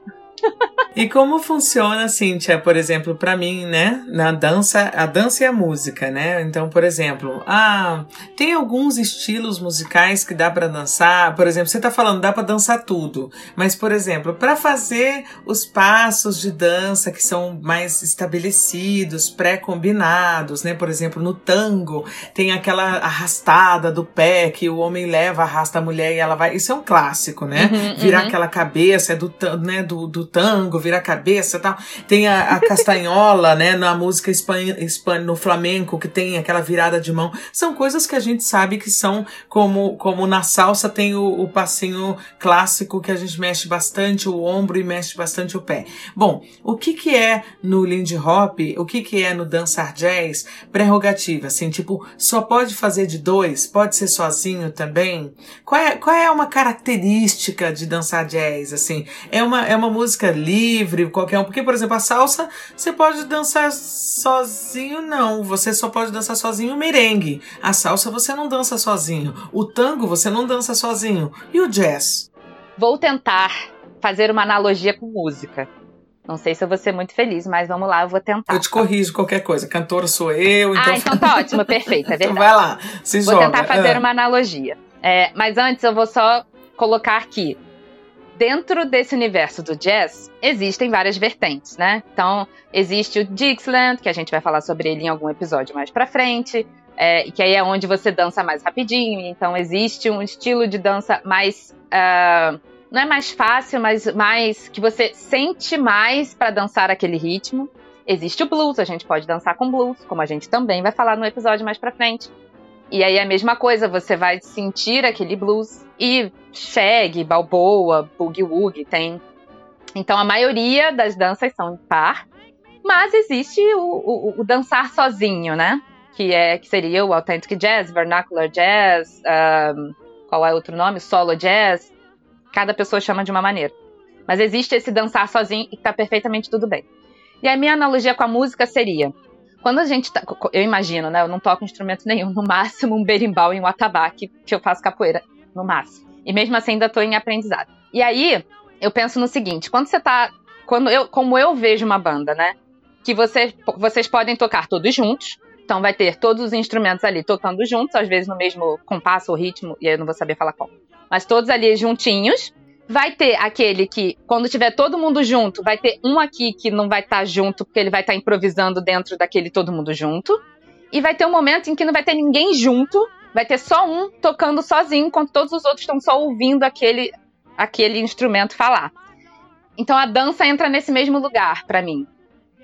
e como funciona, Cíntia, por exemplo, para mim, né? Na dança, a dança e a música, né? Então, por exemplo, ah, tem alguns estilos musicais que dá para dançar. Por exemplo, você tá falando, dá para dançar tudo. Mas, por exemplo, para fazer os passos de dança que são mais estabelecidos, pré-combinados, né? Por exemplo, no tango, tem aquela arrastada do pé que o homem leva, arrasta a mulher e ela vai. Isso é um clássico, né? Uhum, Virar uhum. aquela cabeça é do, né, do, do tango, vira cabeça e tal. Tem a, a castanhola, né, na música espanha, espanha, no flamenco, que tem aquela virada de mão. São coisas que a gente sabe que são como, como na salsa tem o, o passinho clássico que a gente mexe bastante o ombro e mexe bastante o pé. Bom, o que que é no Lindy Hop, o que que é no dançar jazz? Prerrogativa, assim, tipo, só pode fazer de dois? Pode ser sozinho também? Qual é, qual é uma característica de dançar jazz, assim? É uma, é uma música música livre, qualquer um. Porque, por exemplo, a salsa, você pode dançar sozinho, não. Você só pode dançar sozinho o merengue. A salsa você não dança sozinho. O tango você não dança sozinho. E o jazz? Vou tentar fazer uma analogia com música. Não sei se eu vou ser muito feliz, mas vamos lá, eu vou tentar. Eu te corrijo qualquer coisa. Cantora sou eu, então. Ah, então tá ótimo, perfeito, é verdade. Então vai lá, se vou joga. Vou tentar fazer é. uma analogia. É, mas antes eu vou só colocar aqui dentro desse universo do jazz, existem várias vertentes, né? Então, existe o Dixieland, que a gente vai falar sobre ele em algum episódio mais pra frente, é, que aí é onde você dança mais rapidinho. Então, existe um estilo de dança mais. Uh, não é mais fácil, mas mais que você sente mais para dançar aquele ritmo. Existe o blues, a gente pode dançar com blues, como a gente também vai falar no episódio mais pra frente. E aí é a mesma coisa, você vai sentir aquele blues. E shag, balboa, boogie woogie tem. Então a maioria das danças são em par, mas existe o, o, o, dançar sozinho, né? Que é que seria o authentic jazz, vernacular jazz, um, qual é outro nome? Solo jazz. Cada pessoa chama de uma maneira. Mas existe esse dançar sozinho e tá perfeitamente tudo bem. E a minha analogia com a música seria: quando a gente tá. Eu imagino, né? Eu não toco instrumento nenhum, no máximo um berimbau e um atabaque, que eu faço capoeira, no máximo. E mesmo assim ainda tô em aprendizado. E aí, eu penso no seguinte: quando você tá. Quando eu, como eu vejo uma banda, né? Que você, vocês podem tocar todos juntos. Então vai ter todos os instrumentos ali tocando juntos, às vezes no mesmo compasso ou ritmo, e aí eu não vou saber falar qual. Mas todos ali juntinhos. Vai ter aquele que, quando tiver todo mundo junto, vai ter um aqui que não vai estar tá junto, porque ele vai estar tá improvisando dentro daquele todo mundo junto. E vai ter um momento em que não vai ter ninguém junto, vai ter só um tocando sozinho, enquanto todos os outros estão só ouvindo aquele, aquele instrumento falar. Então a dança entra nesse mesmo lugar para mim.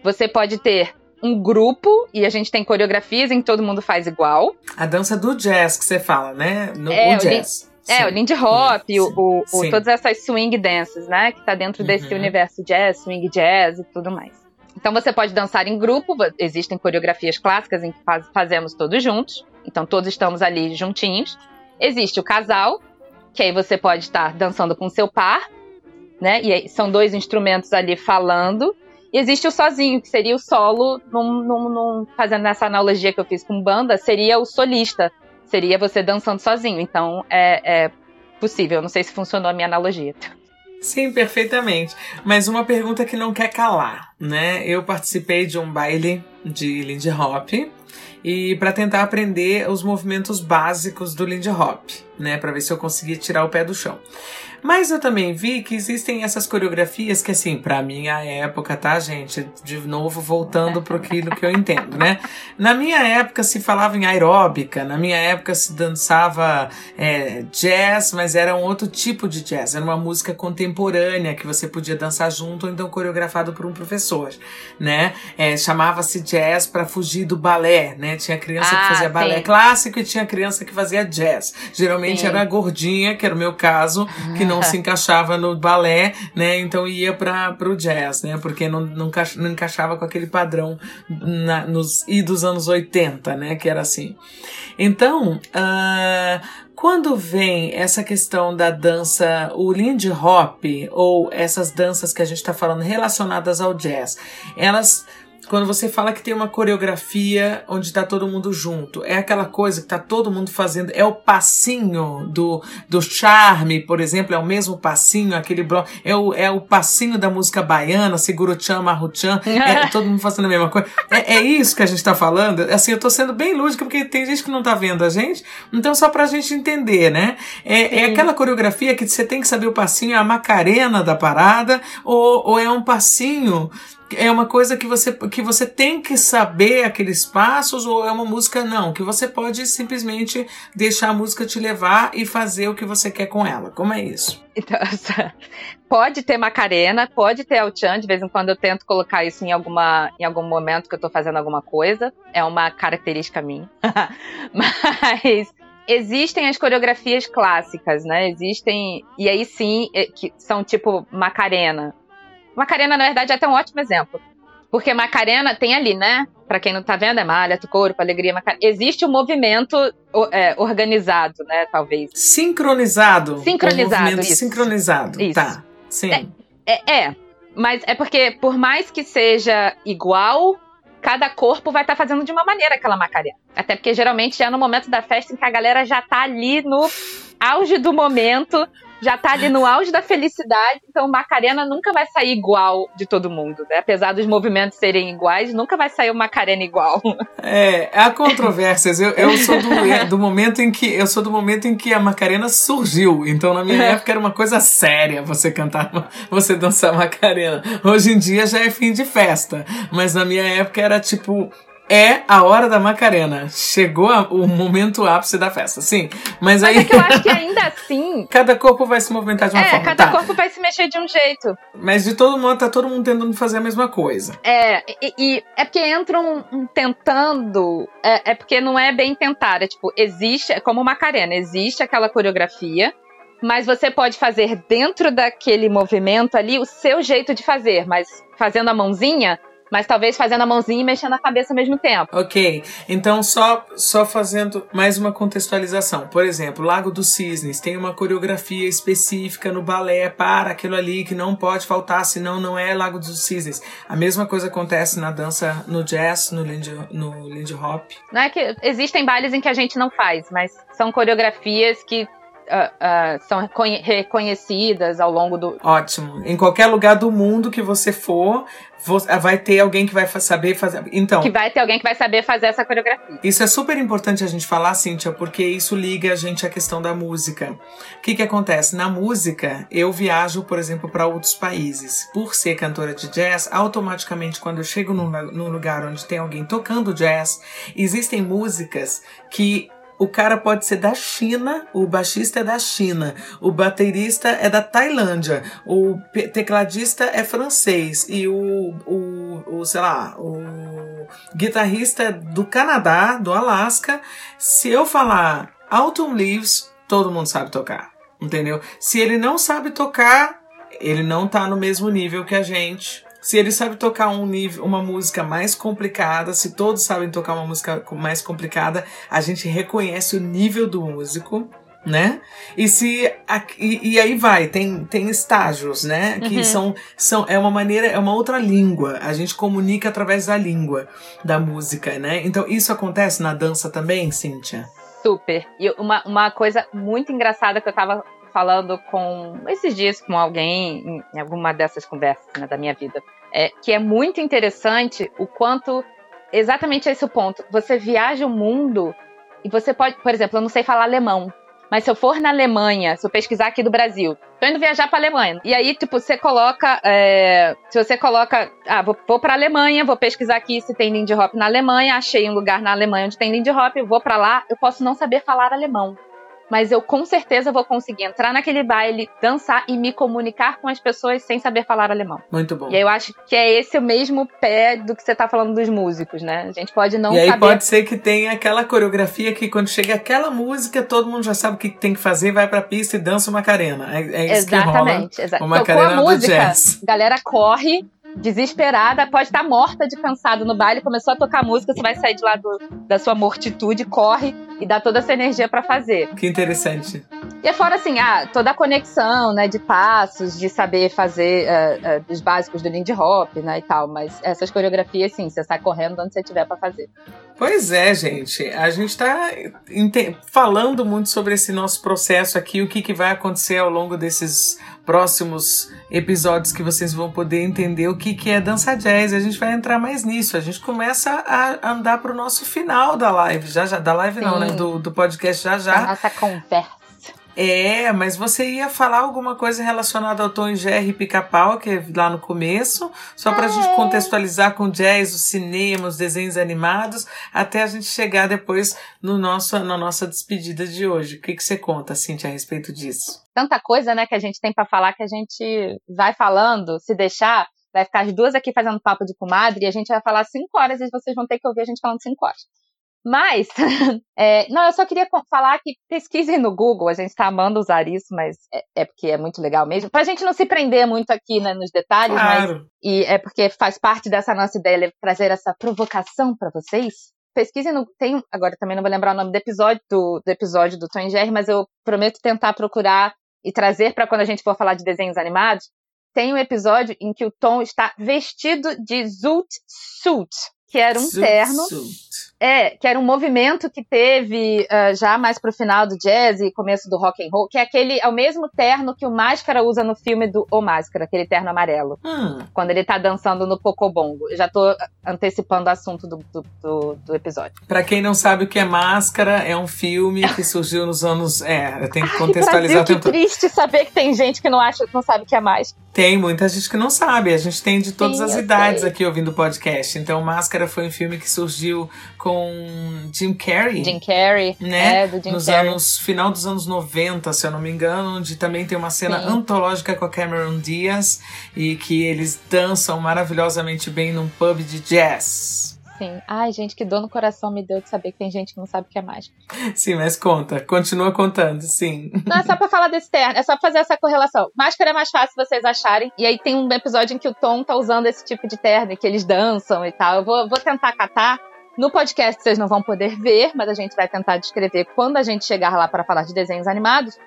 Você pode ter um grupo e a gente tem coreografias em que todo mundo faz igual. A dança do jazz que você fala, né? No, é, o jazz. O é, o Lindy Hop, o, o, o, todas essas swing dances, né? Que tá dentro uhum. desse universo jazz, swing jazz e tudo mais. Então você pode dançar em grupo, existem coreografias clássicas em que faz, fazemos todos juntos. Então todos estamos ali juntinhos. Existe o casal, que aí você pode estar dançando com seu par, né? E são dois instrumentos ali falando. E existe o sozinho, que seria o solo, num, num, num, fazendo essa analogia que eu fiz com banda, seria o solista. Seria você dançando sozinho. Então é, é possível. Não sei se funcionou a minha analogia. Sim, perfeitamente. Mas uma pergunta que não quer calar, né? Eu participei de um baile de Lindy Hop e para tentar aprender os movimentos básicos do Lindy Hop, né, para ver se eu conseguia tirar o pé do chão. Mas eu também vi que existem essas coreografias que, assim, pra minha época, tá, gente? De novo, voltando pro aquilo que eu entendo, né? Na minha época se falava em aeróbica, na minha época se dançava é, jazz, mas era um outro tipo de jazz. Era uma música contemporânea que você podia dançar junto ou então coreografado por um professor, né? É, Chamava-se jazz para fugir do balé, né? Tinha criança ah, que fazia balé sim. clássico e tinha criança que fazia jazz. Geralmente sim. era a gordinha, que era o meu caso, que não não se encaixava no balé, né? Então ia para o jazz, né? Porque não, não, não encaixava com aquele padrão na, nos e dos anos 80, né? Que era assim. Então, uh, quando vem essa questão da dança, o Lindy Hop, ou essas danças que a gente está falando relacionadas ao jazz, elas quando você fala que tem uma coreografia onde tá todo mundo junto, é aquela coisa que tá todo mundo fazendo, é o passinho do, do charme, por exemplo, é o mesmo passinho, aquele bloco, é o, é o passinho da música baiana, seguro tchan, marro tchan, é todo mundo fazendo a mesma coisa. É, é isso que a gente tá falando? Assim, eu tô sendo bem lúdica, porque tem gente que não tá vendo a gente, então só pra gente entender, né? É, é aquela coreografia que você tem que saber o passinho, é a macarena da parada, ou, ou é um passinho é uma coisa que você, que você tem que saber aqueles passos ou é uma música não, que você pode simplesmente deixar a música te levar e fazer o que você quer com ela. Como é isso? Então, pode ter Macarena, pode ter El Chan, de vez em quando eu tento colocar isso em, alguma, em algum momento que eu tô fazendo alguma coisa. É uma característica minha. Mas existem as coreografias clássicas, né? Existem. E aí sim, é, que são tipo Macarena Macarena, na verdade, é até um ótimo exemplo. Porque Macarena tem ali, né? Para quem não tá vendo, é malha, tu corpo, alegria, Macarena. Existe um movimento é, organizado, né? Talvez. Sincronizado. Sincronizado. Um isso. Sincronizado. Isso. Tá. Sim. É, é, é, mas é porque, por mais que seja igual, cada corpo vai estar tá fazendo de uma maneira aquela Macarena. Até porque geralmente já é no momento da festa em que a galera já tá ali no auge do momento já tá ali no auge da felicidade, então Macarena nunca vai sair igual de todo mundo, né? Apesar dos movimentos serem iguais, nunca vai sair uma Macarena igual. É, há controvérsias. Eu, eu sou do, do, momento em que eu sou do momento em que a Macarena surgiu. Então na minha é. época era uma coisa séria você cantar, você dançar Macarena. Hoje em dia já é fim de festa, mas na minha época era tipo é a hora da Macarena. Chegou a, o momento ápice da festa, sim. Mas, mas aí. É que eu acho que ainda assim. cada corpo vai se movimentar de uma é, forma. Cada tá. corpo vai se mexer de um jeito. Mas de todo modo, tá todo mundo tentando fazer a mesma coisa. É, e, e é porque entram um, um tentando. É, é, porque não é bem tentar. É tipo, existe, é como Macarena, existe aquela coreografia. Mas você pode fazer dentro daquele movimento ali o seu jeito de fazer, mas fazendo a mãozinha, mas talvez fazendo a mãozinha e mexendo a cabeça ao mesmo tempo. Ok, então só, só fazendo mais uma contextualização. Por exemplo, Lago dos Cisnes tem uma coreografia específica no balé para aquilo ali que não pode faltar, senão não é Lago dos Cisnes. A mesma coisa acontece na dança, no jazz, no Lindy, no Lindy Hop. Não é que existem bailes em que a gente não faz, mas são coreografias que Uh, uh, são reconhecidas ao longo do. Ótimo. Em qualquer lugar do mundo que você for, vai ter alguém que vai saber fazer. Então. Que vai ter alguém que vai saber fazer essa coreografia. Isso é super importante a gente falar, Cíntia, porque isso liga a gente à questão da música. O que, que acontece? Na música, eu viajo, por exemplo, para outros países. Por ser cantora de jazz, automaticamente, quando eu chego num, num lugar onde tem alguém tocando jazz, existem músicas que o cara pode ser da China, o baixista é da China, o baterista é da Tailândia, o tecladista é francês e o, o, o sei lá, o guitarrista é do Canadá, do Alasca. Se eu falar Autumn Leaves, todo mundo sabe tocar, entendeu? Se ele não sabe tocar, ele não tá no mesmo nível que a gente se ele sabe tocar um nível, uma música mais complicada, se todos sabem tocar uma música mais complicada, a gente reconhece o nível do músico, né? E se e, e, aí vai, tem, tem estágios, né? Que uhum. são, são é uma maneira, é uma outra língua. A gente comunica através da língua da música, né? Então isso acontece na dança também, Cíntia? Super. E uma, uma coisa muito engraçada que eu tava falando com esses dias com alguém em alguma dessas conversas né, da minha vida, é, que é muito interessante o quanto exatamente esse o ponto. Você viaja o mundo e você pode, por exemplo, eu não sei falar alemão, mas se eu for na Alemanha, se eu pesquisar aqui do Brasil, tô indo viajar pra Alemanha. E aí, tipo, você coloca. É, se você coloca. Ah, vou, vou pra Alemanha, vou pesquisar aqui se tem Lindy Hop na Alemanha, achei um lugar na Alemanha onde tem Lindy Hop, vou para lá, eu posso não saber falar alemão mas eu com certeza vou conseguir entrar naquele baile, dançar e me comunicar com as pessoas sem saber falar alemão. Muito bom. E aí eu acho que é esse o mesmo pé do que você tá falando dos músicos, né? A gente pode não e aí saber... pode ser que tenha aquela coreografia que quando chega aquela música, todo mundo já sabe o que tem que fazer, vai pra pista e dança uma carena. É, é isso Exatamente, que rola. Exatamente. Uma carena a música, galera corre desesperada, pode estar morta de cansado no baile, começou a tocar música, você vai sair de lá do, da sua mortitude, corre e dá toda essa energia para fazer. Que interessante. E é fora assim, ah, toda a conexão, né, de passos, de saber fazer uh, uh, os básicos do Lindy Hop, né, e tal, mas essas coreografias, sim, você sai correndo onde você tiver para fazer. Pois é, gente, a gente está falando muito sobre esse nosso processo aqui, o que, que vai acontecer ao longo desses próximos episódios que vocês vão poder entender o que, que é dança jazz. A gente vai entrar mais nisso. A gente começa a andar para o nosso final da live, já já. Da live Sim. não, né? Do, do podcast já já. Nossa conversa. É, mas você ia falar alguma coisa relacionada ao Tom e Jerry Pica-Pau, que é lá no começo, só para a é. gente contextualizar com jazz, o cinema, os desenhos animados, até a gente chegar depois no nosso, na nossa despedida de hoje. O que, que você conta, Cintia, a respeito disso? Tanta coisa, né, que a gente tem para falar que a gente vai falando, se deixar, vai ficar as duas aqui fazendo papo de comadre e a gente vai falar cinco horas e vocês vão ter que ouvir a gente falando cinco horas. Mas, é, não, eu só queria falar que pesquisem no Google, a gente está amando usar isso, mas é, é, porque é muito legal mesmo. Para a gente não se prender muito aqui né, nos detalhes, claro. mas e é porque faz parte dessa nossa ideia trazer essa provocação para vocês. Pesquisem no. Tem, agora também não vou lembrar o nome do episódio do, do episódio do Tom Jerry, mas eu prometo tentar procurar e trazer para quando a gente for falar de desenhos animados. Tem um episódio em que o Tom está vestido de zoot suit, que era um terno. É, que era um movimento que teve uh, já mais pro final do jazz e começo do rock and roll, que é aquele é o mesmo terno que o Máscara usa no filme do O Máscara, aquele terno amarelo. Hum. Quando ele tá dançando no Pocobongo. Eu já tô antecipando o assunto do, do, do, do episódio. Para quem não sabe o que é Máscara, é um filme que surgiu nos anos. É, eu tenho que contextualizar Ai, Brasil, o tempo. Que triste saber que tem gente que não acha, não sabe o que é mais. Tem muita gente que não sabe. A gente tem de todas Sim, as idades sei. aqui ouvindo o podcast. Então, Máscara foi um filme que surgiu com Jim Carrey. Jim Carrey, né? É, do Jim Nos Carrey. anos final dos anos 90, se eu não me engano, onde também tem uma cena Sim. antológica com a Cameron Diaz e que eles dançam maravilhosamente bem num pub de jazz. Sim. Ai, gente, que dor no coração me deu de saber que tem gente que não sabe o que é mágica. Sim, mas conta. Continua contando, sim. Não, é só pra falar desse terno. É só pra fazer essa correlação. Máscara é mais fácil vocês acharem. E aí tem um episódio em que o Tom tá usando esse tipo de terno e que eles dançam e tal. Eu vou, vou tentar catar. No podcast vocês não vão poder ver, mas a gente vai tentar descrever quando a gente chegar lá para falar de desenhos animados.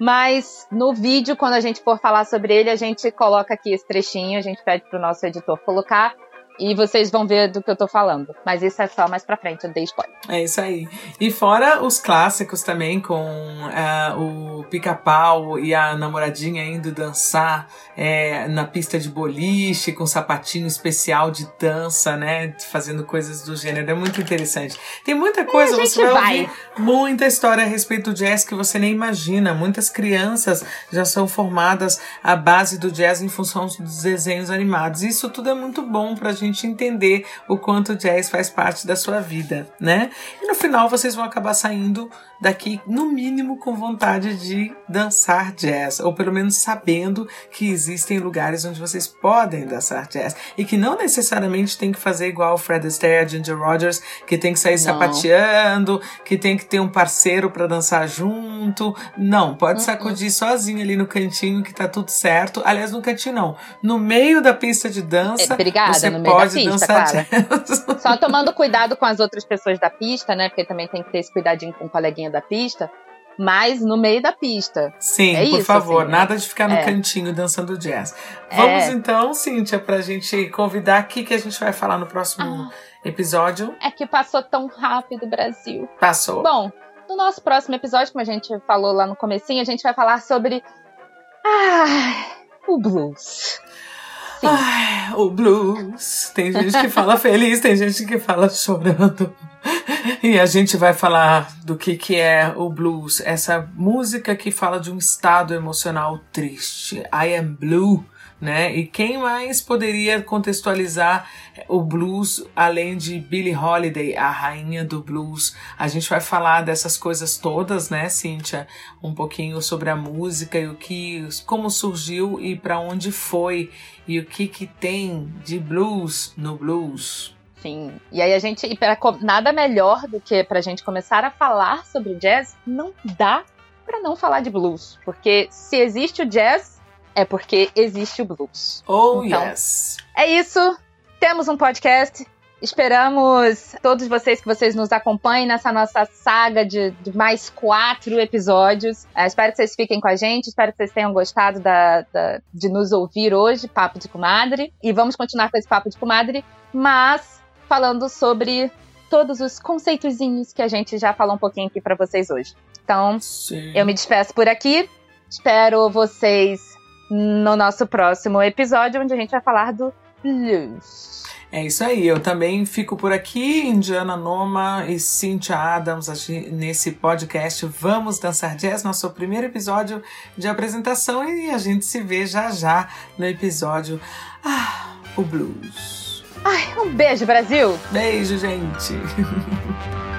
Mas no vídeo, quando a gente for falar sobre ele, a gente coloca aqui esse trechinho, a gente pede pro nosso editor colocar. E vocês vão ver do que eu tô falando. Mas isso é só mais pra frente, eu dei spoiler. É isso aí. E fora os clássicos também, com uh, o pica-pau e a namoradinha indo dançar é, na pista de boliche, com um sapatinho especial de dança, né? Fazendo coisas do gênero. É muito interessante. Tem muita coisa, você vai, vai ouvir muita história a respeito do jazz que você nem imagina. Muitas crianças já são formadas à base do jazz em função dos desenhos animados. Isso tudo é muito bom pra gente gente entender o quanto o jazz faz parte da sua vida, né? E no final vocês vão acabar saindo daqui, no mínimo, com vontade de dançar jazz, ou pelo menos sabendo que existem lugares onde vocês podem dançar jazz e que não necessariamente tem que fazer igual o Fred Astaire, Ginger Rogers, que tem que sair não. sapateando, que tem que ter um parceiro para dançar junto. Não, pode uh -uh. sacudir sozinho ali no cantinho que tá tudo certo. Aliás, no cantinho não, no meio da pista de dança. É, obrigada, você meio pode da pista, dançar jazz. Só tomando cuidado com as outras pessoas da pista, né? Porque também tem que ter esse cuidadinho com o coleguinha da pista mas no meio da pista. Sim, é por isso, favor, assim, nada de ficar no é. cantinho dançando jazz. Vamos É. então, Cíntia, pra gente convidar aqui que a gente vai falar no próximo Ah. episódio. É que passou tão rápido, Brasil. Passou. Bom, no nosso próximo episódio, como a gente falou lá no comecinho, a gente vai falar sobre ah, o blues. Ai, o blues. Tem gente que fala feliz, tem gente que fala chorando. E a gente vai falar do que, que é o blues, essa música que fala de um estado emocional triste. I am blue, né? E quem mais poderia contextualizar o blues além de Billie Holiday, a rainha do blues? A gente vai falar dessas coisas todas, né, Cíntia? Um pouquinho sobre a música e o que, como surgiu e para onde foi e o que que tem de blues no blues. Sim. E aí a gente. E pra, nada melhor do que pra gente começar a falar sobre jazz, não dá pra não falar de blues. Porque se existe o jazz, é porque existe o blues. Oh, Então, yes. É isso. Temos um podcast. Esperamos todos vocês que vocês nos acompanhem nessa nossa saga de, de mais quatro episódios. Ah, espero que vocês fiquem com a gente. Espero que vocês tenham gostado da- da- de nos ouvir hoje, Papo de Comadre. E vamos continuar com esse Papo de Comadre, mas falando sobre todos os conceitozinhos que a gente já falou um pouquinho aqui pra vocês hoje. Então, Sim. eu me despeço por aqui. Espero vocês no nosso próximo episódio, onde a gente vai falar do blues. É isso aí, eu também fico por aqui, Indiana Noma e Cynthia Adams, nesse podcast Vamos Dançar Jazz, nosso primeiro episódio de apresentação e a gente se vê já já no episódio Ah, o Blues. Ai, um beijo, Brasil! Beijo, gente!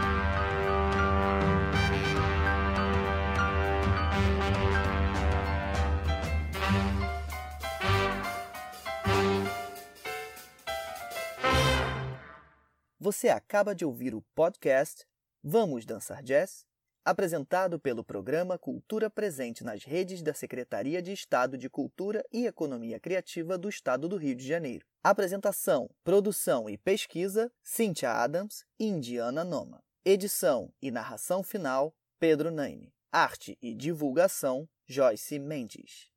Você acaba de ouvir o podcast Vamos Dançar Jazz? Apresentado pelo programa Cultura Presente nas redes da Secretaria de Estado de Cultura e Economia Criativa do Estado do Rio de Janeiro. Apresentação, produção e pesquisa: Cynthia Adams e Indiana Noma. Edição e narração final: Pedro Naime. Arte e divulgação: Joyce Mendes.